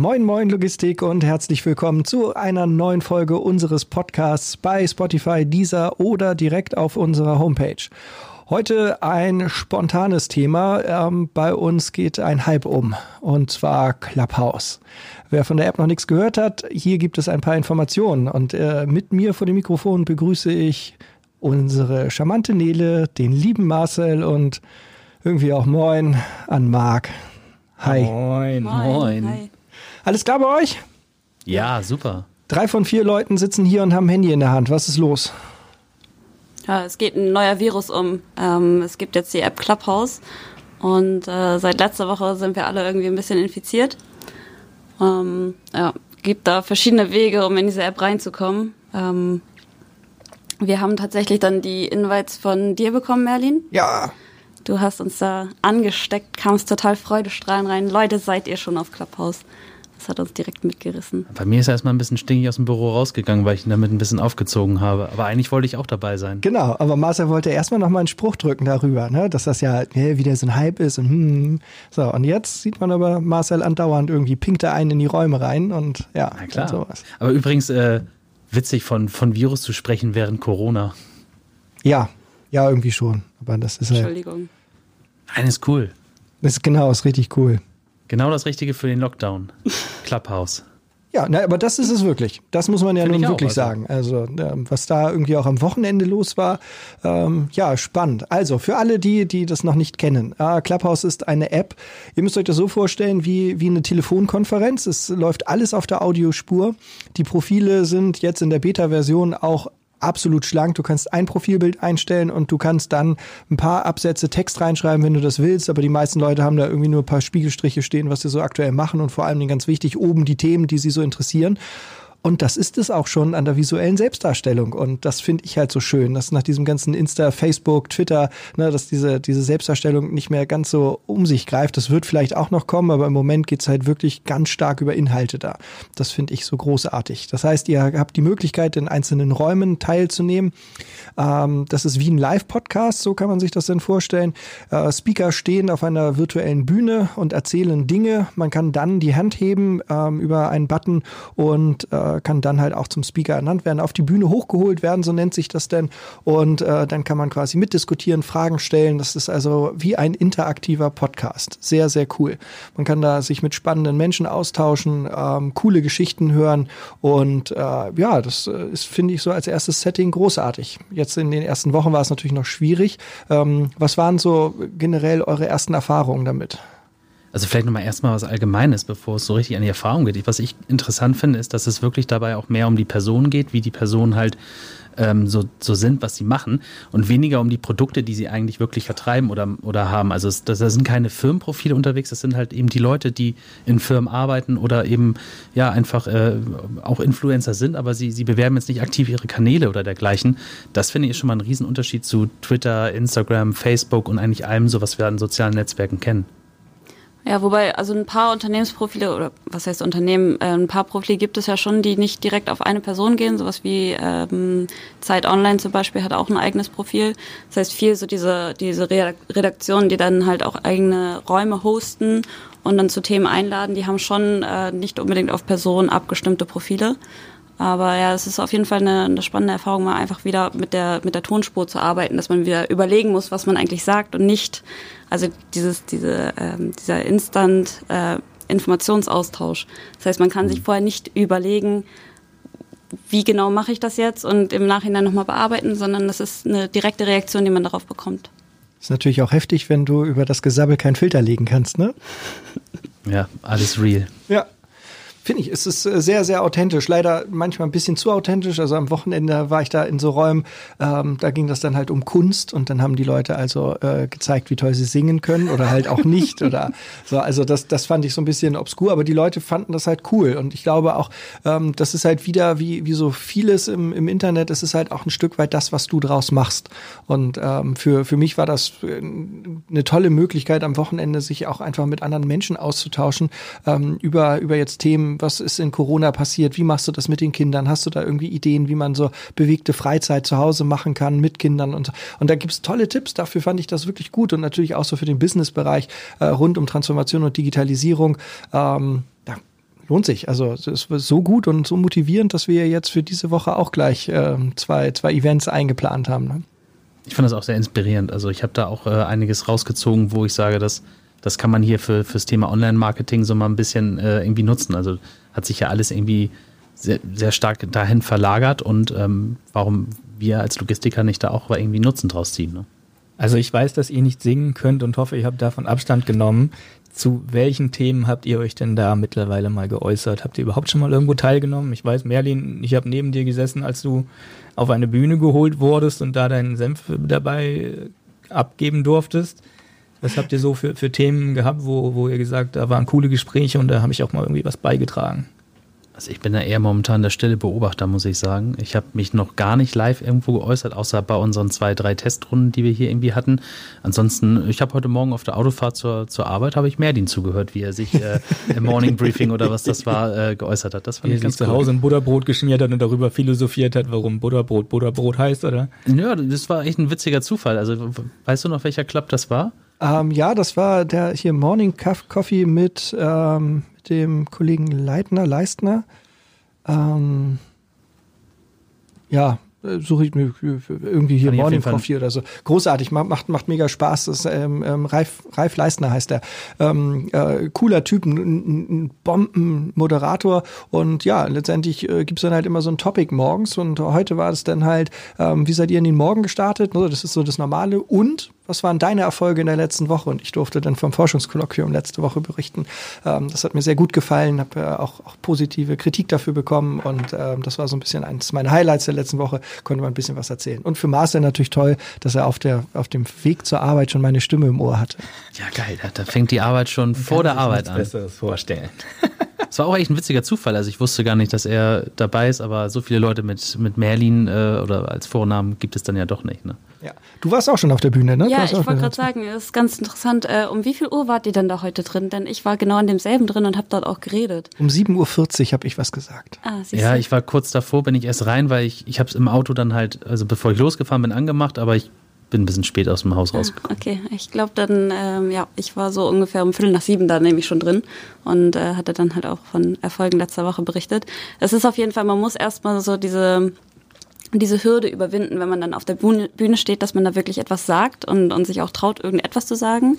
Moin, moin Logistik und herzlich willkommen zu einer neuen Folge unseres Podcasts bei Spotify, Deezer oder direkt auf unserer Homepage. Heute ein spontanes Thema. Ähm, bei uns geht ein Hype um und zwar Clubhouse. Wer von der App noch nichts gehört hat, hier gibt es ein paar Informationen und äh, mit mir vor dem Mikrofon begrüße ich unsere charmante Nele, den lieben Marcel und irgendwie auch Moin an Marc. Hi. Moin. Moin. Hi. Alles klar bei euch? Ja, super. Drei von vier Leuten sitzen hier und haben Handy in der Hand. Was ist los? Ja, es geht ein neuer Virus um. Ähm, es gibt jetzt die App Clubhouse und äh, seit letzter Woche sind wir alle irgendwie ein bisschen infiziert. Ähm, ja, gibt da verschiedene Wege, um in diese App reinzukommen. Ähm, wir haben tatsächlich dann die Invites von dir bekommen, Merlin. Ja. Du hast uns da angesteckt, kamst total freudestrahlend rein. Leute, seid ihr schon auf Clubhouse? Das hat uns direkt mitgerissen. Bei mir ist er erstmal ein bisschen stinkig aus dem Büro rausgegangen, weil ich ihn damit ein bisschen aufgezogen habe. Aber eigentlich wollte ich auch dabei sein. Genau, aber Marcel wollte erstmal nochmal einen Spruch drücken darüber, ne? dass das ja wieder so ein Hype ist. Und, hm. So, und jetzt sieht man aber Marcel andauernd irgendwie pinkt er einen in die Räume rein und ja, Na klar. sowas. Aber übrigens, äh, witzig von, von Virus zu sprechen während Corona. Ja, ja, irgendwie schon. Aber das ist halt. Entschuldigung. Nein, ist cool. Das ist genau, ist richtig cool. Genau das Richtige für den Lockdown. Clubhouse. Ja, na, aber das ist es wirklich. Das muss man ja Find nun wirklich also. sagen. Also, was da irgendwie auch am Wochenende los war, ähm, ja, spannend. Also, für alle die, die das noch nicht kennen, äh, Clubhouse ist eine App. Ihr müsst euch das so vorstellen wie, wie eine Telefonkonferenz. Es läuft alles auf der Audiospur. Die Profile sind jetzt in der Beta-Version auch absolut schlank. Du kannst ein Profilbild einstellen und du kannst dann ein paar Absätze Text reinschreiben, wenn du das willst. Aber die meisten Leute haben da irgendwie nur ein paar Spiegelstriche stehen, was sie so aktuell machen und vor allem ganz wichtig oben die Themen, die sie so interessieren. Und das ist es auch schon an der visuellen Selbstdarstellung. Und das finde ich halt so schön, dass nach diesem ganzen Insta, Facebook, Twitter, ne, dass diese, diese Selbstdarstellung nicht mehr ganz so um sich greift. Das wird vielleicht auch noch kommen, aber im Moment geht's halt wirklich ganz stark über Inhalte da. Das finde ich so großartig. Das heißt, ihr habt die Möglichkeit, in einzelnen Räumen teilzunehmen. Ähm, das ist wie ein Live-Podcast, so kann man sich das denn vorstellen. Äh, Speaker stehen auf einer virtuellen Bühne und erzählen Dinge. Man kann dann die Hand heben ähm, über einen Button und äh, kann dann halt auch zum Speaker ernannt werden, auf die Bühne hochgeholt werden, so nennt sich das denn. Und äh, dann kann man quasi mitdiskutieren, Fragen stellen. Das ist also wie ein interaktiver Podcast. Sehr, sehr cool. Man kann da sich mit spannenden Menschen austauschen, ähm, coole Geschichten hören. Und äh, ja, das äh, ist, finde ich, so als erstes Setting großartig. Jetzt in den ersten Wochen war es natürlich noch schwierig. Ähm, was waren so generell eure ersten Erfahrungen damit? Also vielleicht nochmal erstmal was Allgemeines, bevor es so richtig an die Erfahrung geht. Was ich interessant finde, ist, dass es wirklich dabei auch mehr um die Person geht, wie die Personen halt ähm, so, so sind, was sie machen und weniger um die Produkte, die sie eigentlich wirklich vertreiben oder, oder haben. Also das sind keine Firmenprofile unterwegs, das sind halt eben die Leute, die in Firmen arbeiten oder eben ja einfach äh, auch Influencer sind, aber sie, sie bewerben jetzt nicht aktiv ihre Kanäle oder dergleichen. Das finde ich schon mal ein Riesenunterschied zu Twitter, Instagram, Facebook und eigentlich allem so, was wir an sozialen Netzwerken kennen. Ja, wobei, also ein paar Unternehmensprofile oder was heißt Unternehmen, äh, ein paar Profile gibt es ja schon, die nicht direkt auf eine Person gehen, sowas wie ähm, Zeit Online zum Beispiel hat auch ein eigenes Profil. Das heißt viel so diese, diese Redaktionen, die dann halt auch eigene Räume hosten und dann zu Themen einladen, die haben schon äh, nicht unbedingt auf Personen abgestimmte Profile. Aber ja, es ist auf jeden Fall eine, eine spannende Erfahrung, mal einfach wieder mit der, mit der Tonspur zu arbeiten, dass man wieder überlegen muss, was man eigentlich sagt und nicht, also dieses, diese, ähm, dieser Instant äh, Informationsaustausch. Das heißt, man kann sich mhm. vorher nicht überlegen, wie genau mache ich das jetzt und im Nachhinein nochmal bearbeiten, sondern das ist eine direkte Reaktion, die man darauf bekommt. Ist natürlich auch heftig, wenn du über das Gesabbel keinen Filter legen kannst, ne? Ja, alles real. Ja, Finde ich, es ist äh, sehr, sehr authentisch. Leider manchmal ein bisschen zu authentisch. Also am Wochenende war ich da in so Räumen, ähm, da ging das dann halt um Kunst und dann haben die Leute also äh, gezeigt, wie toll sie singen können oder halt auch nicht oder so. Also das, das fand ich so ein bisschen obskur, aber die Leute fanden das halt cool. Und ich glaube auch, ähm, das ist halt wieder wie, wie so vieles im, im Internet, es ist halt auch ein Stück weit das, was du draus machst. Und ähm, für, für mich war das äh, eine tolle Möglichkeit am Wochenende, sich auch einfach mit anderen Menschen auszutauschen ähm, über, über jetzt Themen, was ist in Corona passiert, wie machst du das mit den Kindern? Hast du da irgendwie Ideen, wie man so bewegte Freizeit zu Hause machen kann mit Kindern und und da gibt's tolle Tipps. Dafür fand ich das wirklich gut und natürlich auch so für den Businessbereich äh, rund um Transformation und Digitalisierung. Ähm, lohnt sich. Also es ist so gut und so motivierend, dass wir jetzt für diese Woche auch gleich äh, zwei, zwei Events eingeplant haben. Ne? Ich fand das auch sehr inspirierend. Also ich habe da auch äh, einiges rausgezogen, wo ich sage, dass das kann man hier für fürs Thema Online-Marketing so mal ein bisschen äh, irgendwie nutzen. Also hat sich ja alles irgendwie sehr, sehr stark dahin verlagert und ähm, warum wir als Logistiker nicht da auch irgendwie Nutzen draus ziehen. Ne? Also ich weiß, dass ihr nicht singen könnt und hoffe, ihr habt davon Abstand genommen. Zu welchen Themen habt ihr euch denn da mittlerweile mal geäußert? Habt ihr überhaupt schon mal irgendwo teilgenommen? Ich weiß, Merlin, ich habe neben dir gesessen, als du auf eine Bühne geholt wurdest und da deinen Senf dabei abgeben durftest. Was habt ihr so für, für Themen gehabt, wo, wo ihr gesagt, da waren coole Gespräche und da habe ich auch mal irgendwie was beigetragen? Also ich bin da eher momentan der stille Beobachter, muss ich sagen. Ich habe mich noch gar nicht live irgendwo geäußert, außer bei unseren zwei, drei Testrunden, die wir hier irgendwie hatten. Ansonsten, ich habe heute Morgen auf der Autofahrt zur, zur Arbeit, habe ich Merdin zugehört, wie er sich äh, im Morning Briefing oder was das war, äh, geäußert hat. Das fand wie ich ganz cool. zu Hause ein Butterbrot geschmiert hat und darüber philosophiert hat, warum Butterbrot Butterbrot heißt, oder? Ja, das war echt ein witziger Zufall. Also weißt du noch, welcher Club das war? Ähm, ja, das war der hier Morning Coffee mit ähm, dem Kollegen Leitner, Leistner. Ähm, ja, suche ich mir irgendwie hier Morning Coffee oder so. Großartig, macht, macht mega Spaß. Das ähm, ähm, Ralf, Ralf Leistner heißt der. Ähm, äh, cooler Typ, ein, ein Bombenmoderator. Und ja, letztendlich äh, gibt es dann halt immer so ein Topic morgens. Und heute war es dann halt, ähm, wie seid ihr in den Morgen gestartet? Das ist so das Normale. Und was waren deine Erfolge in der letzten Woche? Und ich durfte dann vom Forschungskolloquium letzte Woche berichten. Ähm, das hat mir sehr gut gefallen, habe äh, auch, auch, positive Kritik dafür bekommen und ähm, das war so ein bisschen eines meiner Highlights der letzten Woche, konnte man ein bisschen was erzählen. Und für Marcel natürlich toll, dass er auf, der, auf dem Weg zur Arbeit schon meine Stimme im Ohr hatte. Ja, geil, da, da fängt die Arbeit schon vor der Arbeit an. Besseres vorstellen. Es war auch echt ein witziger Zufall. Also ich wusste gar nicht, dass er dabei ist, aber so viele Leute mit, mit Merlin äh, oder als Vornamen gibt es dann ja doch nicht. Ne? Ja. Du warst auch schon auf der Bühne, ne? Ja, ich wollte gerade sagen, es ist ganz interessant. Äh, um wie viel Uhr wart ihr denn da heute drin? Denn ich war genau an demselben drin und habe dort auch geredet. Um 7.40 Uhr habe ich was gesagt. Ah, ja, ich war kurz davor, bin ich erst rein, weil ich, ich habe es im Auto dann halt, also bevor ich losgefahren bin, angemacht, aber ich bin ein bisschen spät aus dem Haus rausgekommen. Okay, ich glaube dann, ähm, ja, ich war so ungefähr um Viertel nach sieben da nämlich schon drin und äh, hatte dann halt auch von Erfolgen letzter Woche berichtet. Es ist auf jeden Fall, man muss erstmal so diese diese Hürde überwinden, wenn man dann auf der Bühne, Bühne steht, dass man da wirklich etwas sagt und, und sich auch traut, irgendetwas zu sagen.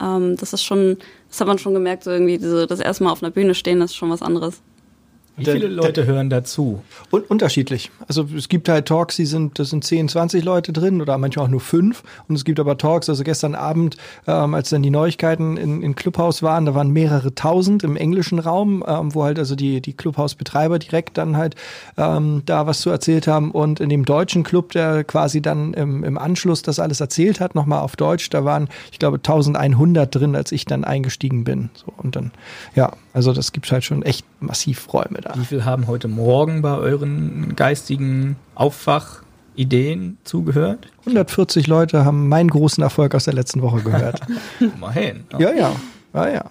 Ähm, das ist schon, das hat man schon gemerkt, so irgendwie diese, das erste Mal auf einer Bühne stehen, das ist schon was anderes. Wie viele Leute hören dazu? Un unterschiedlich. Also es gibt halt Talks, die sind, das sind 10, 20 Leute drin oder manchmal auch nur fünf. Und es gibt aber Talks, also gestern Abend, ähm, als dann die Neuigkeiten in, in Clubhouse waren, da waren mehrere tausend im englischen Raum, ähm, wo halt also die, die Clubhouse-Betreiber direkt dann halt ähm, da was zu erzählt haben. Und in dem deutschen Club, der quasi dann im, im Anschluss das alles erzählt hat, nochmal auf Deutsch, da waren, ich glaube, 1100 drin, als ich dann eingestiegen bin. So, und dann, ja, also das gibt halt schon echt massiv Räume da. Wie viel haben heute Morgen bei euren geistigen Aufwachideen zugehört? 140 Leute haben meinen großen Erfolg aus der letzten Woche gehört. Immerhin. Ja, ja, ja, ja.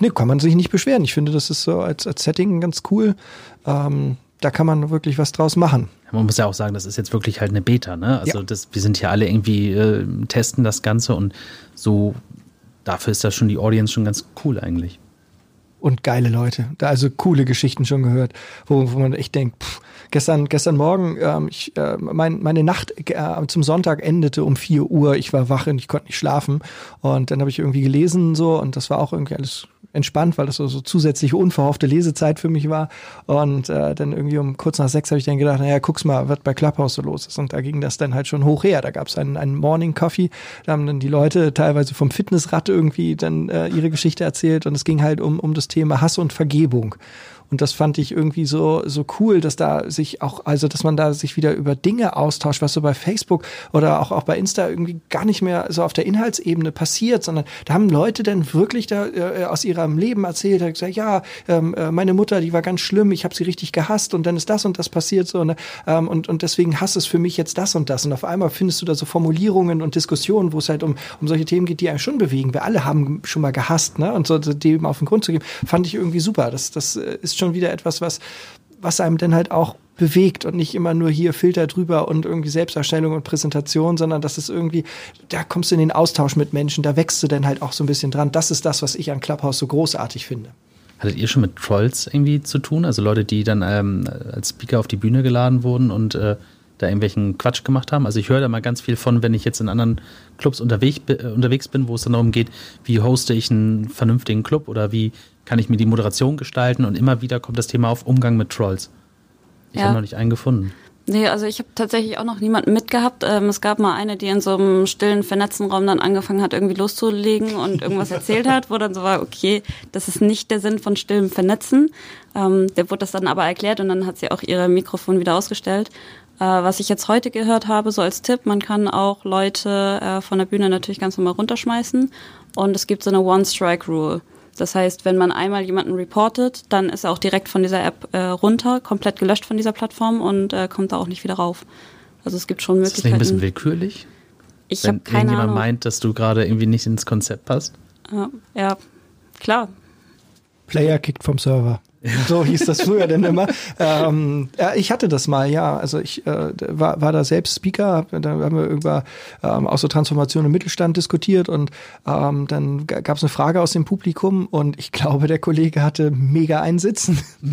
Nee, kann man sich nicht beschweren. Ich finde, das ist so als, als Setting ganz cool. Ähm, da kann man wirklich was draus machen. Man muss ja auch sagen, das ist jetzt wirklich halt eine Beta, ne? Also ja. das, wir sind hier alle irgendwie äh, testen das Ganze und so dafür ist das schon die Audience schon ganz cool eigentlich und geile Leute. Da also coole Geschichten schon gehört, wo, wo man echt denkt, pff, gestern, gestern Morgen, ähm, ich, äh, mein, meine Nacht äh, zum Sonntag endete um 4 Uhr. Ich war wach und ich konnte nicht schlafen. Und dann habe ich irgendwie gelesen so und das war auch irgendwie alles entspannt, weil das so, so zusätzliche unverhoffte Lesezeit für mich war. Und äh, dann irgendwie um kurz nach sechs habe ich dann gedacht, naja, guck's mal, was bei Clubhouse so los ist. Und da ging das dann halt schon hoch her. Da gab es einen, einen Morning Coffee. Da haben dann die Leute teilweise vom Fitnessrad irgendwie dann äh, ihre Geschichte erzählt. Und es ging halt um, um das Thema Hass und Vergebung. Und das fand ich irgendwie so, so cool, dass da sich auch, also dass man da sich wieder über Dinge austauscht, was so bei Facebook oder auch, auch bei Insta irgendwie gar nicht mehr so auf der Inhaltsebene passiert, sondern da haben Leute dann wirklich da äh, aus ihrem Leben erzählt, hat gesagt, ja, ähm, äh, meine Mutter, die war ganz schlimm, ich habe sie richtig gehasst und dann ist das und das passiert so, ne? Ähm, und, und deswegen hasst es für mich jetzt das und das. Und auf einmal findest du da so Formulierungen und Diskussionen, wo es halt um, um solche Themen geht, die einen schon bewegen. Wir alle haben schon mal gehasst, ne? Und so dem auf den Grund zu geben, fand ich irgendwie super. Das, das äh, ist schon wieder etwas, was, was einem dann halt auch bewegt und nicht immer nur hier Filter drüber und irgendwie Selbsterstellung und Präsentation, sondern das ist irgendwie, da kommst du in den Austausch mit Menschen, da wächst du dann halt auch so ein bisschen dran. Das ist das, was ich an Clubhouse so großartig finde. Hattet ihr schon mit Trolls irgendwie zu tun? Also Leute, die dann ähm, als Speaker auf die Bühne geladen wurden und äh, da irgendwelchen Quatsch gemacht haben? Also ich höre da mal ganz viel von, wenn ich jetzt in anderen Clubs unterwegs, unterwegs bin, wo es dann darum geht, wie hoste ich einen vernünftigen Club oder wie kann ich mir die Moderation gestalten und immer wieder kommt das Thema auf Umgang mit Trolls. Ich ja. habe noch nicht einen gefunden. Nee, also ich habe tatsächlich auch noch niemanden mitgehabt. Ähm, es gab mal eine, die in so einem stillen, vernetzten Raum dann angefangen hat, irgendwie loszulegen und irgendwas erzählt hat, wo dann so war, okay, das ist nicht der Sinn von stillem Vernetzen. Ähm, der wurde das dann aber erklärt und dann hat sie auch ihre Mikrofon wieder ausgestellt. Äh, was ich jetzt heute gehört habe, so als Tipp, man kann auch Leute äh, von der Bühne natürlich ganz normal runterschmeißen und es gibt so eine One-Strike-Rule. Das heißt, wenn man einmal jemanden reportet, dann ist er auch direkt von dieser App äh, runter, komplett gelöscht von dieser Plattform und äh, kommt da auch nicht wieder rauf. Also es gibt schon Möglichkeiten. Ist das nicht ein bisschen willkürlich? Ich habe keine Wenn jemand meint, dass du gerade irgendwie nicht ins Konzept passt? Ja, ja, klar. Player kickt vom Server. So hieß das früher denn immer. Ähm, ja, ich hatte das mal, ja. Also ich äh, war, war da selbst Speaker, da haben wir über ähm, auch so Transformation im Mittelstand diskutiert und ähm, dann gab es eine Frage aus dem Publikum und ich glaube, der Kollege hatte mega einsitzen.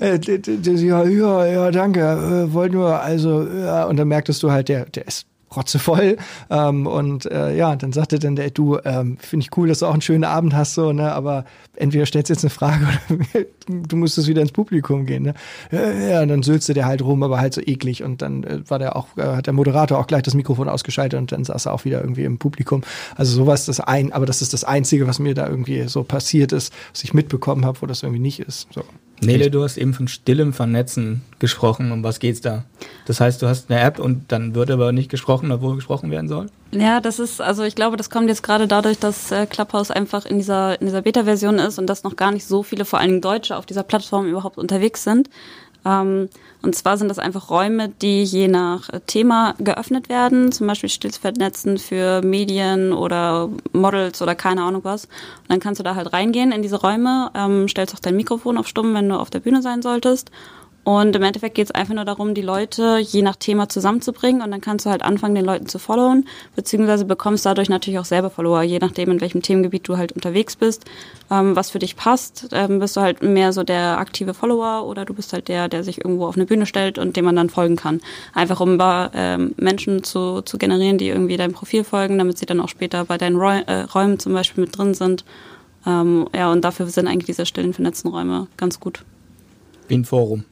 Äh, ja, ja, ja, danke. Äh, wollt nur, also, ja, und dann merktest du halt, der, der ist rotzevoll. Ähm, und äh, ja, dann sagte dann der, du, ähm, finde ich cool, dass du auch einen schönen Abend hast, so, ne? Aber entweder stellst du jetzt eine Frage oder du musstest wieder ins Publikum gehen, ne? Ja, und dann sülzte der halt rum, aber halt so eklig. Und dann äh, war der auch, äh, hat der Moderator auch gleich das Mikrofon ausgeschaltet und dann saß er auch wieder irgendwie im Publikum. Also sowas das ein, aber das ist das Einzige, was mir da irgendwie so passiert ist, was ich mitbekommen habe, wo das irgendwie nicht ist. So. Nele, du hast eben von stillem Vernetzen gesprochen. Um was geht's da? Das heißt, du hast eine App und dann wird aber nicht gesprochen, obwohl gesprochen werden soll? Ja, das ist, also ich glaube, das kommt jetzt gerade dadurch, dass äh, Clubhouse einfach in dieser, in dieser Beta-Version ist und dass noch gar nicht so viele, vor allen Dingen Deutsche, auf dieser Plattform überhaupt unterwegs sind. Ähm, und zwar sind das einfach Räume, die je nach Thema geöffnet werden, zum Beispiel Stillvernetzen für Medien oder Models oder keine Ahnung was. Und dann kannst du da halt reingehen in diese Räume, ähm, stellst auch dein Mikrofon auf Stumm, wenn du auf der Bühne sein solltest und im Endeffekt geht es einfach nur darum, die Leute je nach Thema zusammenzubringen und dann kannst du halt anfangen, den Leuten zu followen, beziehungsweise bekommst dadurch natürlich auch selber Follower, je nachdem, in welchem Themengebiet du halt unterwegs bist, ähm, was für dich passt. Ähm, bist du halt mehr so der aktive Follower oder du bist halt der, der sich irgendwo auf eine Bühne stellt und dem man dann folgen kann. Einfach um ähm, Menschen zu, zu generieren, die irgendwie deinem Profil folgen, damit sie dann auch später bei deinen Räu äh, Räumen zum Beispiel mit drin sind. Ähm, ja, und dafür sind eigentlich diese stillen vernetzten Räume ganz gut. Wie ein Forum.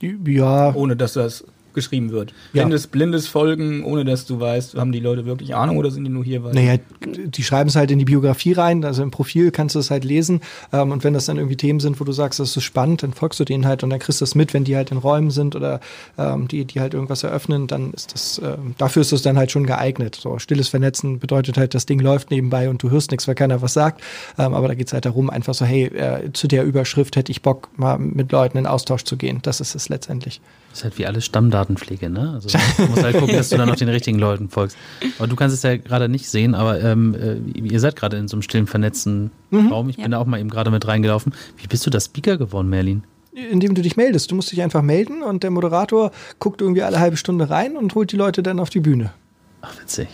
Ja. Ohne dass das geschrieben wird. Blindes, ja. blindes Folgen, ohne dass du weißt, haben die Leute wirklich Ahnung oder sind die nur hier? Weil naja, die schreiben es halt in die Biografie rein, also im Profil kannst du es halt lesen. Ähm, und wenn das dann irgendwie Themen sind, wo du sagst, das ist spannend, dann folgst du denen halt und dann kriegst du es mit, wenn die halt in Räumen sind oder ähm, die, die halt irgendwas eröffnen, dann ist das, äh, dafür ist es dann halt schon geeignet. So, stilles Vernetzen bedeutet halt, das Ding läuft nebenbei und du hörst nichts, weil keiner was sagt. Ähm, aber da geht es halt darum, einfach so, hey, äh, zu der Überschrift hätte ich Bock, mal mit Leuten in Austausch zu gehen. Das ist es letztendlich. Das ist halt wie alles Stammdatenpflege, ne? Also du musst halt gucken, dass du dann noch den richtigen Leuten folgst. Aber du kannst es ja gerade nicht sehen, aber ähm, äh, ihr seid gerade in so einem stillen, vernetzten mhm. Raum. Ich ja. bin da auch mal eben gerade mit reingelaufen. Wie bist du da Speaker geworden, Merlin? Indem du dich meldest. Du musst dich einfach melden und der Moderator guckt irgendwie alle halbe Stunde rein und holt die Leute dann auf die Bühne. Ach, witzig.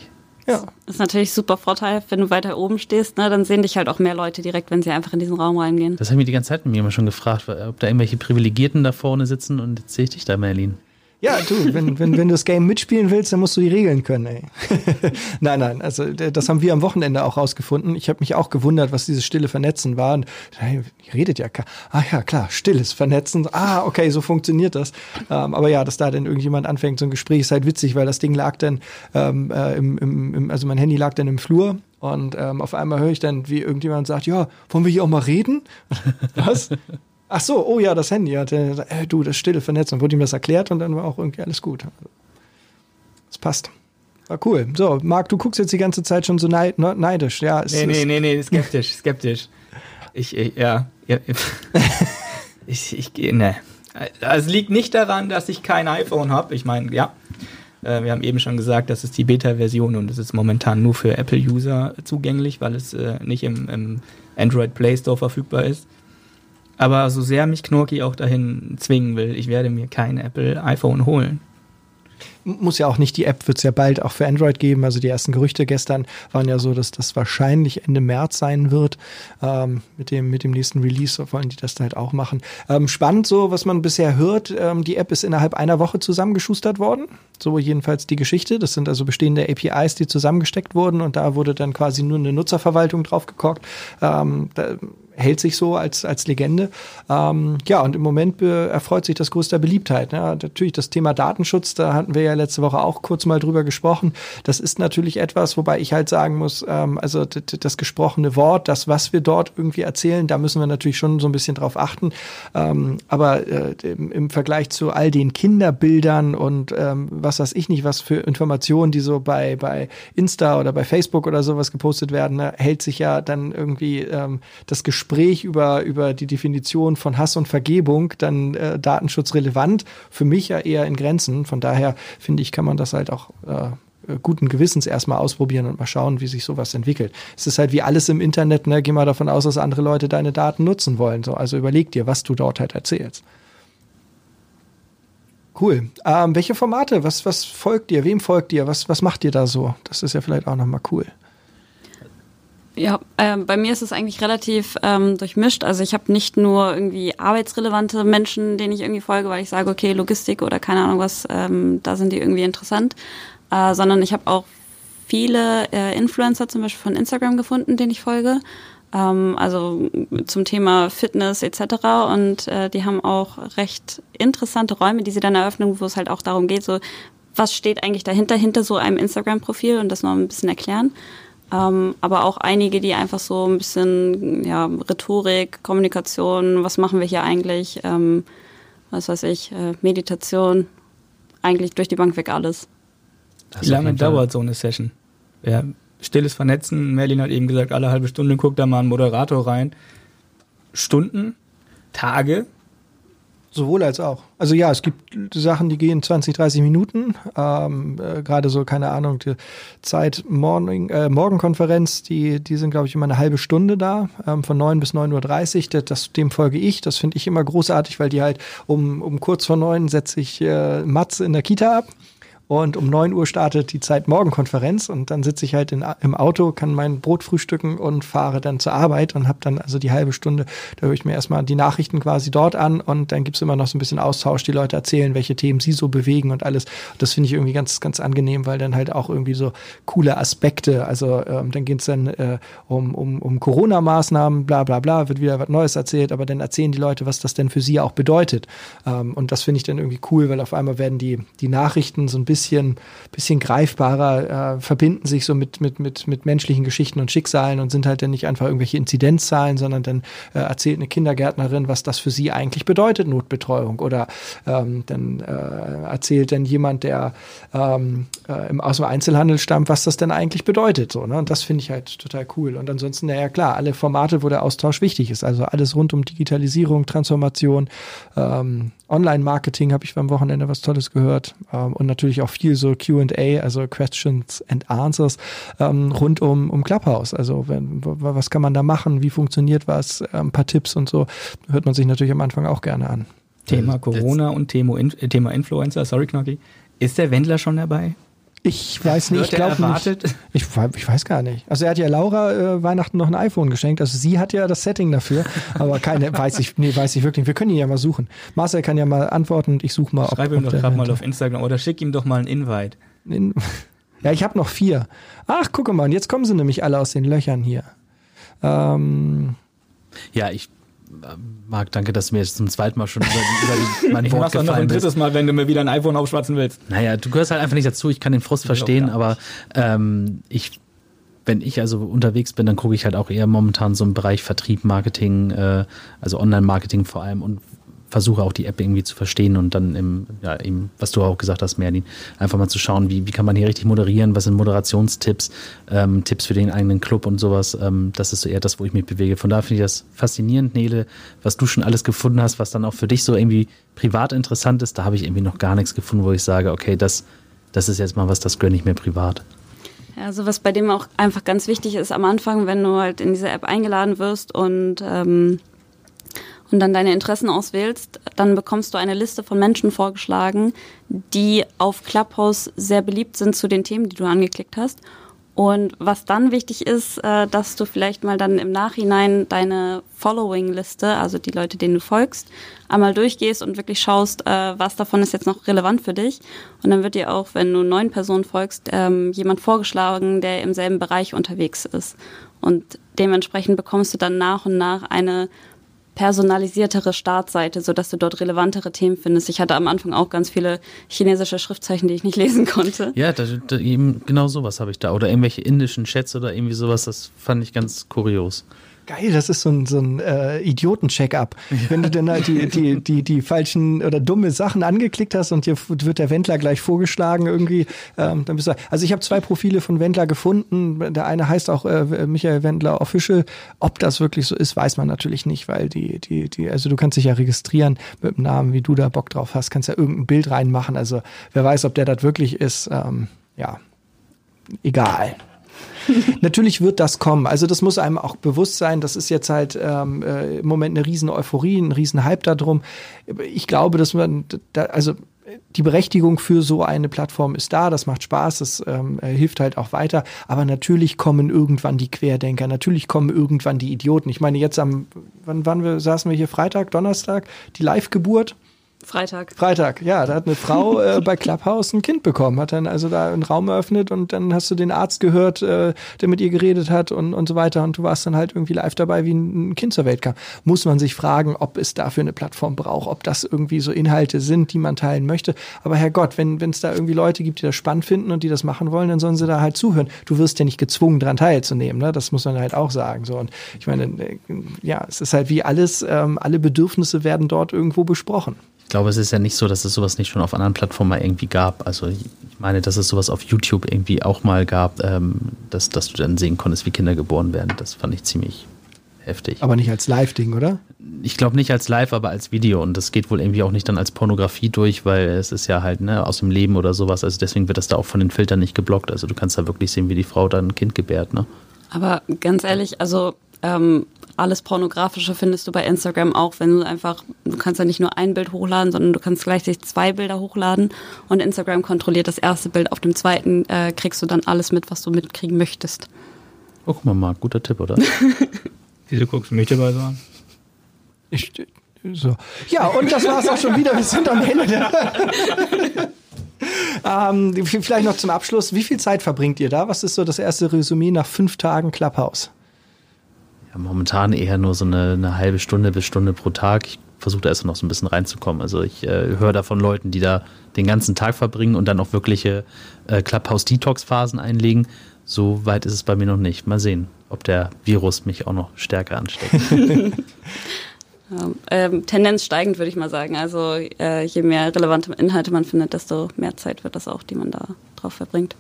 Ja. Das ist natürlich super Vorteil, wenn du weiter oben stehst, ne, dann sehen dich halt auch mehr Leute direkt, wenn sie einfach in diesen Raum reingehen. Das habe ich mir die ganze Zeit mit mir immer schon gefragt, ob da irgendwelche Privilegierten da vorne sitzen und jetzt sehe ich dich da, Merlin. Ja, du, wenn, wenn, wenn du das Game mitspielen willst, dann musst du die Regeln können, ey. nein, nein, also das haben wir am Wochenende auch rausgefunden. Ich habe mich auch gewundert, was dieses stille Vernetzen war. Und hey, redet ja, ah ja, klar, stilles Vernetzen. Ah, okay, so funktioniert das. Ähm, aber ja, dass da dann irgendjemand anfängt, so ein Gespräch ist halt witzig, weil das Ding lag dann ähm, äh, im, im, im, also mein Handy lag dann im Flur und ähm, auf einmal höre ich dann, wie irgendjemand sagt, ja, wollen wir hier auch mal reden? Was? Ach so, oh ja, das Handy. Hatte, äh, du, das stille Vernetzung. Wurde ihm das erklärt und dann war auch irgendwie alles gut. Das passt. War cool. So, Marc, du guckst jetzt die ganze Zeit schon so neid, ne, neidisch. Ja, es, nee, nee, nee, nee, skeptisch, skeptisch. Ich, ich ja, ja. ich, ich gehe, ne. Es liegt nicht daran, dass ich kein iPhone habe. Ich meine, ja, äh, wir haben eben schon gesagt, das ist die Beta-Version und es ist momentan nur für Apple-User zugänglich, weil es äh, nicht im, im Android Play Store verfügbar ist. Aber so sehr mich Knorki auch dahin zwingen will, ich werde mir kein Apple iPhone holen. muss ja auch nicht, die App wird es ja bald auch für Android geben. Also die ersten Gerüchte gestern waren ja so, dass das wahrscheinlich Ende März sein wird. Ähm, mit, dem, mit dem nächsten Release wollen die das halt auch machen. Ähm, spannend so, was man bisher hört. Ähm, die App ist innerhalb einer Woche zusammengeschustert worden. So jedenfalls die Geschichte. Das sind also bestehende APIs, die zusammengesteckt wurden und da wurde dann quasi nur eine Nutzerverwaltung draufgekocht. Ähm, da, hält sich so als, als Legende. Ähm, ja, und im Moment erfreut sich das größter Beliebtheit. Ja, natürlich das Thema Datenschutz, da hatten wir ja letzte Woche auch kurz mal drüber gesprochen. Das ist natürlich etwas, wobei ich halt sagen muss, ähm, also das gesprochene Wort, das, was wir dort irgendwie erzählen, da müssen wir natürlich schon so ein bisschen drauf achten. Ähm, aber äh, im, im, Vergleich zu all den Kinderbildern und ähm, was weiß ich nicht, was für Informationen, die so bei, bei Insta oder bei Facebook oder sowas gepostet werden, ne, hält sich ja dann irgendwie ähm, das Gespräch Gespräch über, über die Definition von Hass und Vergebung dann äh, datenschutzrelevant, für mich ja eher in Grenzen. Von daher finde ich, kann man das halt auch äh, guten Gewissens erstmal ausprobieren und mal schauen, wie sich sowas entwickelt. Es ist halt wie alles im Internet, ne? geh mal davon aus, dass andere Leute deine Daten nutzen wollen. So, also überleg dir, was du dort halt erzählst. Cool. Ähm, welche Formate? Was, was folgt dir? Wem folgt dir? Was, was macht ihr da so? Das ist ja vielleicht auch nochmal cool. Ja, äh, bei mir ist es eigentlich relativ ähm, durchmischt. Also ich habe nicht nur irgendwie arbeitsrelevante Menschen, denen ich irgendwie folge, weil ich sage, okay, Logistik oder keine Ahnung was, ähm, da sind die irgendwie interessant, äh, sondern ich habe auch viele äh, Influencer zum Beispiel von Instagram gefunden, denen ich folge. Ähm, also zum Thema Fitness etc. Und äh, die haben auch recht interessante Räume, die sie dann eröffnen, wo es halt auch darum geht, so was steht eigentlich dahinter, hinter so einem Instagram-Profil und das noch ein bisschen erklären. Ähm, aber auch einige, die einfach so ein bisschen ja, Rhetorik, Kommunikation, was machen wir hier eigentlich, ähm, was weiß ich, äh, Meditation, eigentlich durch die Bank weg alles. Wie lange dauert so eine Session? Ja, stilles Vernetzen, Merlin hat eben gesagt, alle halbe Stunde guckt da mal ein Moderator rein. Stunden? Tage? Sowohl als auch. Also ja, es gibt Sachen, die gehen 20, 30 Minuten. Ähm, äh, Gerade so, keine Ahnung, die Zeit Morning, äh, Morgenkonferenz, die, die sind, glaube ich, immer eine halbe Stunde da, ähm, von 9 bis 9.30 Uhr. Das, das, dem folge ich. Das finde ich immer großartig, weil die halt um, um kurz vor neun setze ich äh, Mats in der Kita ab. Und um 9 Uhr startet die Zeit-Morgen-Konferenz und dann sitze ich halt in, im Auto, kann mein Brot frühstücken und fahre dann zur Arbeit und habe dann also die halbe Stunde, da höre ich mir erstmal die Nachrichten quasi dort an und dann gibt's immer noch so ein bisschen Austausch, die Leute erzählen, welche Themen sie so bewegen und alles. Das finde ich irgendwie ganz, ganz angenehm, weil dann halt auch irgendwie so coole Aspekte, also ähm, dann geht's dann äh, um, um, um Corona-Maßnahmen, bla bla bla, wird wieder was Neues erzählt, aber dann erzählen die Leute, was das denn für sie auch bedeutet. Ähm, und das finde ich dann irgendwie cool, weil auf einmal werden die, die Nachrichten so ein bisschen bisschen, bisschen greifbarer, äh, verbinden sich so mit, mit, mit, mit menschlichen Geschichten und Schicksalen und sind halt dann nicht einfach irgendwelche Inzidenzzahlen, sondern dann äh, erzählt eine Kindergärtnerin, was das für sie eigentlich bedeutet, Notbetreuung. Oder ähm, dann äh, erzählt dann jemand, der ähm, äh, aus dem Einzelhandel stammt, was das denn eigentlich bedeutet. So, ne? Und das finde ich halt total cool. Und ansonsten, naja klar, alle Formate, wo der Austausch wichtig ist. Also alles rund um Digitalisierung, Transformation, ähm, Online-Marketing habe ich beim Wochenende was Tolles gehört. Ähm, und natürlich auch viel so QA, also Questions and Answers, ähm, rund um, um Clubhouse. Also wenn, was kann man da machen, wie funktioniert was, ein paar Tipps und so, hört man sich natürlich am Anfang auch gerne an. Thema Corona und Thema, Thema Influencer, sorry Knocki. Ist der Wendler schon dabei? Ich weiß nicht, ich glaube nicht. Ich, ich, weiß gar nicht. Also er hat ja Laura äh, Weihnachten noch ein iPhone geschenkt. Also sie hat ja das Setting dafür, aber keine, weiß ich, nee, weiß ich wirklich. Wir können ihn ja mal suchen. Marcel kann ja mal antworten und ich suche mal. Schreib ihm doch gerade mal auf Instagram oder schick ihm doch mal ein Invite. In, ja, ich habe noch vier. Ach, gucke mal, und jetzt kommen sie nämlich alle aus den Löchern hier. Ähm, ja, ich Marc, danke, dass du mir jetzt zum zweiten Mal schon über, über mein ich Wort gefallen noch ein drittes Mal, wenn du mir wieder ein iPhone aufschwatzen willst. Naja, du gehörst halt einfach nicht dazu. Ich kann den Frust verstehen, aber ähm, ich wenn ich also unterwegs bin, dann gucke ich halt auch eher momentan so im Bereich Vertrieb, Marketing, äh, also Online-Marketing vor allem und versuche auch die App irgendwie zu verstehen und dann im, ja, eben, was du auch gesagt hast, Merlin, einfach mal zu schauen, wie, wie kann man hier richtig moderieren, was sind Moderationstipps, ähm, Tipps für den eigenen Club und sowas. Ähm, das ist so eher das, wo ich mich bewege. Von daher finde ich das faszinierend, Nele, was du schon alles gefunden hast, was dann auch für dich so irgendwie privat interessant ist. Da habe ich irgendwie noch gar nichts gefunden, wo ich sage, okay, das, das ist jetzt mal was, das gönne ich mir privat. Also was bei dem auch einfach ganz wichtig ist am Anfang, wenn du halt in diese App eingeladen wirst und ähm, und dann deine Interessen auswählst, dann bekommst du eine Liste von Menschen vorgeschlagen, die auf Clubhouse sehr beliebt sind zu den Themen, die du angeklickt hast. Und was dann wichtig ist, äh, dass du vielleicht mal dann im Nachhinein deine Following-Liste, also die Leute, denen du folgst, einmal durchgehst und wirklich schaust, äh, was davon ist jetzt noch relevant für dich. Und dann wird dir auch, wenn du neun Personen folgst, ähm, jemand vorgeschlagen, der im selben Bereich unterwegs ist. Und dementsprechend bekommst du dann nach und nach eine personalisiertere Startseite, so dass du dort relevantere Themen findest. Ich hatte am Anfang auch ganz viele chinesische Schriftzeichen, die ich nicht lesen konnte. Ja, da, da, eben genau sowas habe ich da. Oder irgendwelche indischen Chats oder irgendwie sowas, das fand ich ganz kurios. Geil, das ist so ein, so ein äh, Idioten-Check-up. Ja. Wenn du dann halt die, die, die, die falschen oder dumme Sachen angeklickt hast und dir wird der Wendler gleich vorgeschlagen irgendwie, ähm, dann bist du. Also ich habe zwei Profile von Wendler gefunden. Der eine heißt auch äh, Michael Wendler Official. Ob das wirklich so ist, weiß man natürlich nicht, weil die, die, die, also du kannst dich ja registrieren mit dem Namen, wie du da Bock drauf hast, kannst ja irgendein Bild reinmachen. Also wer weiß, ob der das wirklich ist, ähm, ja, egal. Natürlich wird das kommen. Also das muss einem auch bewusst sein. Das ist jetzt halt ähm, äh, im Moment eine riesen Euphorie, ein riesen Hype darum. Ich glaube, dass man, da, also die Berechtigung für so eine Plattform ist da, das macht Spaß, das ähm, hilft halt auch weiter. Aber natürlich kommen irgendwann die Querdenker, natürlich kommen irgendwann die Idioten. Ich meine, jetzt am, wann, wann wir, saßen wir hier Freitag, Donnerstag, die Live-Geburt Freitag. Freitag, ja. Da hat eine Frau äh, bei Clubhouse ein Kind bekommen, hat dann also da einen Raum eröffnet und dann hast du den Arzt gehört, äh, der mit ihr geredet hat und, und so weiter. Und du warst dann halt irgendwie live dabei, wie ein Kind zur Welt kam. Muss man sich fragen, ob es dafür eine Plattform braucht, ob das irgendwie so Inhalte sind, die man teilen möchte. Aber Herrgott, wenn es da irgendwie Leute gibt, die das spannend finden und die das machen wollen, dann sollen sie da halt zuhören. Du wirst ja nicht gezwungen, daran teilzunehmen. Ne? Das muss man halt auch sagen. So. Und ich meine, äh, ja, es ist halt wie alles, ähm, alle Bedürfnisse werden dort irgendwo besprochen. Ich glaube, es ist ja nicht so, dass es sowas nicht schon auf anderen Plattformen mal irgendwie gab. Also ich meine, dass es sowas auf YouTube irgendwie auch mal gab, ähm, dass, dass du dann sehen konntest, wie Kinder geboren werden. Das fand ich ziemlich heftig. Aber nicht als Live-Ding, oder? Ich glaube nicht als Live, aber als Video. Und das geht wohl irgendwie auch nicht dann als Pornografie durch, weil es ist ja halt ne, aus dem Leben oder sowas. Also deswegen wird das da auch von den Filtern nicht geblockt. Also du kannst da wirklich sehen, wie die Frau dann ein Kind gebärt. Ne? Aber ganz ehrlich, also ähm, alles Pornografische findest du bei Instagram auch, wenn du einfach, du kannst ja nicht nur ein Bild hochladen, sondern du kannst gleichzeitig zwei Bilder hochladen und Instagram kontrolliert das erste Bild. Auf dem zweiten äh, kriegst du dann alles mit, was du mitkriegen möchtest. Oh, guck mal, Marc, guter Tipp, oder? Wieso guckst du mich dabei so an? Ich, so. Ja, und das war's auch schon wieder. Wir sind am Ende. ähm, vielleicht noch zum Abschluss. Wie viel Zeit verbringt ihr da? Was ist so das erste Resümee nach fünf Tagen Clubhouse? Ja, momentan eher nur so eine, eine halbe Stunde bis Stunde pro Tag. Ich versuche da erst noch so ein bisschen reinzukommen. Also ich äh, höre da von Leuten, die da den ganzen Tag verbringen und dann auch wirkliche äh, Clubhouse-Detox-Phasen einlegen. So weit ist es bei mir noch nicht. Mal sehen, ob der Virus mich auch noch stärker ansteckt. ähm, Tendenz steigend, würde ich mal sagen. Also äh, je mehr relevante Inhalte man findet, desto mehr Zeit wird das auch, die man da drauf verbringt.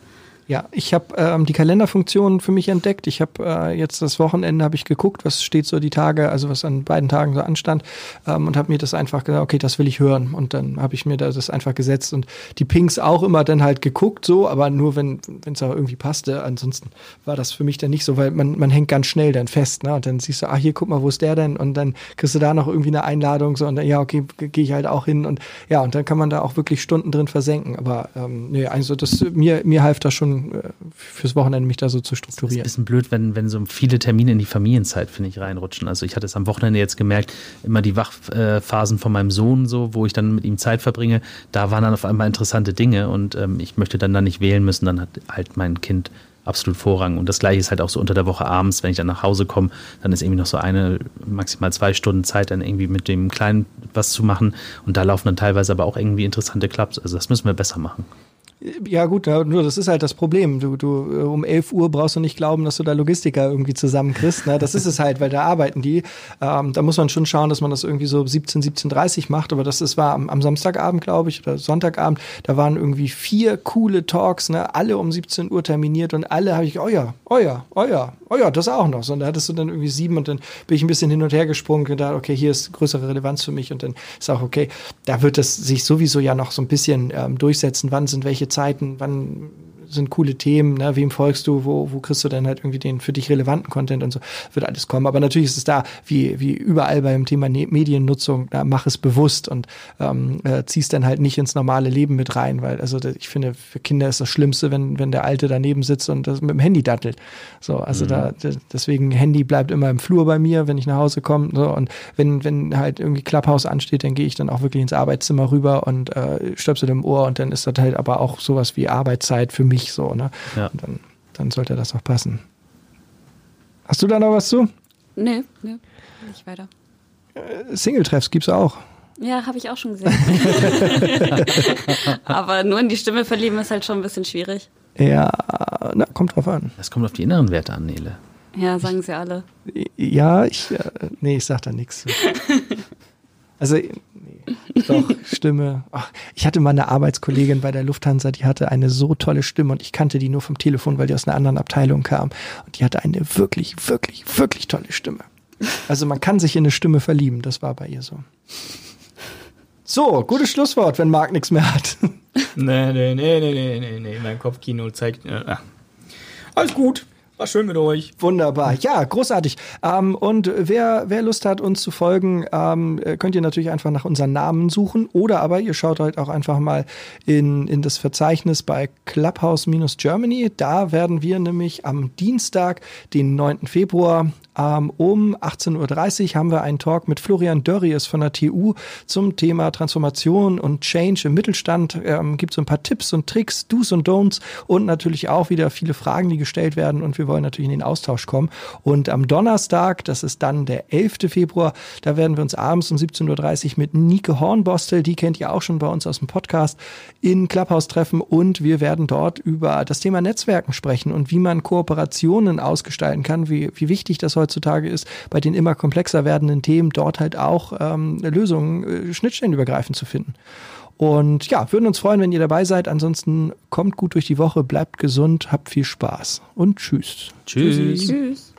Ja, ich habe ähm, die Kalenderfunktion für mich entdeckt. Ich habe äh, jetzt das Wochenende habe ich geguckt, was steht so die Tage, also was an beiden Tagen so anstand ähm, und habe mir das einfach gesagt, okay, das will ich hören und dann habe ich mir das einfach gesetzt und die Pings auch immer dann halt geguckt so, aber nur wenn wenn es auch irgendwie passte. Ansonsten war das für mich dann nicht so, weil man man hängt ganz schnell dann fest, ne? Und dann siehst du, ah hier guck mal, wo ist der denn? Und dann kriegst du da noch irgendwie eine Einladung so und dann ja okay, gehe ich halt auch hin und ja und dann kann man da auch wirklich Stunden drin versenken. Aber ähm, nee, also das mir mir half das schon äh, fürs Wochenende mich da so zu strukturieren. Das ist ein bisschen blöd, wenn, wenn so viele Termine in die Familienzeit, finde ich, reinrutschen. Also ich hatte es am Wochenende jetzt gemerkt, immer die Wachphasen von meinem Sohn, so, wo ich dann mit ihm Zeit verbringe, da waren dann auf einmal interessante Dinge und ähm, ich möchte dann da nicht wählen müssen, dann hat halt mein Kind absolut Vorrang. Und das gleiche ist halt auch so unter der Woche abends, wenn ich dann nach Hause komme, dann ist irgendwie noch so eine, maximal zwei Stunden Zeit, dann irgendwie mit dem Kleinen was zu machen. Und da laufen dann teilweise aber auch irgendwie interessante Clubs. Also das müssen wir besser machen. Ja gut, nur das ist halt das Problem. Du, du äh, um 11 Uhr brauchst du nicht glauben, dass du da Logistiker irgendwie zusammenkriegst. Ne? Das ist es halt, weil da arbeiten die. Ähm, da muss man schon schauen, dass man das irgendwie so 17, 17.30 macht. Aber das ist, war am, am Samstagabend, glaube ich, oder Sonntagabend. Da waren irgendwie vier coole Talks, ne? alle um 17 Uhr terminiert und alle habe ich, oh ja, oh ja, oh ja, das auch noch. So, und da hattest du dann irgendwie sieben und dann bin ich ein bisschen hin und her gesprungen und da, okay, hier ist größere Relevanz für mich und dann ist auch okay. Da wird es sich sowieso ja noch so ein bisschen ähm, durchsetzen, wann sind welche Zeiten, wann sind coole Themen, ne? wem folgst du, wo, wo kriegst du denn halt irgendwie den für dich relevanten Content und so, wird alles kommen. Aber natürlich ist es da, wie, wie überall beim Thema ne Mediennutzung, da mach es bewusst und ähm, äh, ziehst dann halt nicht ins normale Leben mit rein, weil also ich finde, für Kinder ist das Schlimmste, wenn, wenn der Alte daneben sitzt und das mit dem Handy dattelt. So, also mhm. da, deswegen Handy bleibt immer im Flur bei mir, wenn ich nach Hause komme. So, und wenn, wenn halt irgendwie Clubhouse ansteht, dann gehe ich dann auch wirklich ins Arbeitszimmer rüber und äh, Stöpsel im Ohr und dann ist das halt aber auch sowas wie Arbeitszeit für mich so, ne? Ja. Und dann, dann sollte das auch passen. Hast du da noch was zu? Nee, nee, nicht weiter. Äh, Single-Treffs gibt's auch. Ja, habe ich auch schon gesehen. Aber nur in die Stimme verlieben ist halt schon ein bisschen schwierig. Ja, na, kommt drauf an. Das kommt auf die inneren Werte an, Nele. Ja, sagen sie alle. Ja, ich, äh, nee, ich sag da nichts. Also, doch, Stimme. Ach, ich hatte mal eine Arbeitskollegin bei der Lufthansa, die hatte eine so tolle Stimme und ich kannte die nur vom Telefon, weil die aus einer anderen Abteilung kam. Und die hatte eine wirklich, wirklich, wirklich tolle Stimme. Also man kann sich in eine Stimme verlieben, das war bei ihr so. So, gutes Schlusswort, wenn Marc nichts mehr hat. Nee, nee, nee, nee, nee, nee, nee. Mein Kopfkino zeigt. Äh, alles gut. War schön mit euch. Wunderbar. Ja, großartig. Ähm, und wer, wer Lust hat, uns zu folgen, ähm, könnt ihr natürlich einfach nach unseren Namen suchen. Oder aber ihr schaut halt auch einfach mal in, in das Verzeichnis bei Clubhouse-Germany. Da werden wir nämlich am Dienstag, den 9. Februar, um 18.30 Uhr haben wir einen Talk mit Florian Dörries von der TU zum Thema Transformation und Change im Mittelstand. Ähm, gibt so ein paar Tipps und Tricks, Do's und Don'ts und natürlich auch wieder viele Fragen, die gestellt werden und wir wollen natürlich in den Austausch kommen. Und am Donnerstag, das ist dann der 11. Februar, da werden wir uns abends um 17.30 Uhr mit Nike Hornbostel, die kennt ihr auch schon bei uns aus dem Podcast, in Clubhouse treffen und wir werden dort über das Thema Netzwerken sprechen und wie man Kooperationen ausgestalten kann, wie, wie wichtig das heute heutzutage ist, bei den immer komplexer werdenden Themen dort halt auch ähm, Lösungen äh, schnittstellenübergreifend zu finden. Und ja, würden uns freuen, wenn ihr dabei seid. Ansonsten kommt gut durch die Woche, bleibt gesund, habt viel Spaß und tschüss. Tschüss. tschüss. tschüss.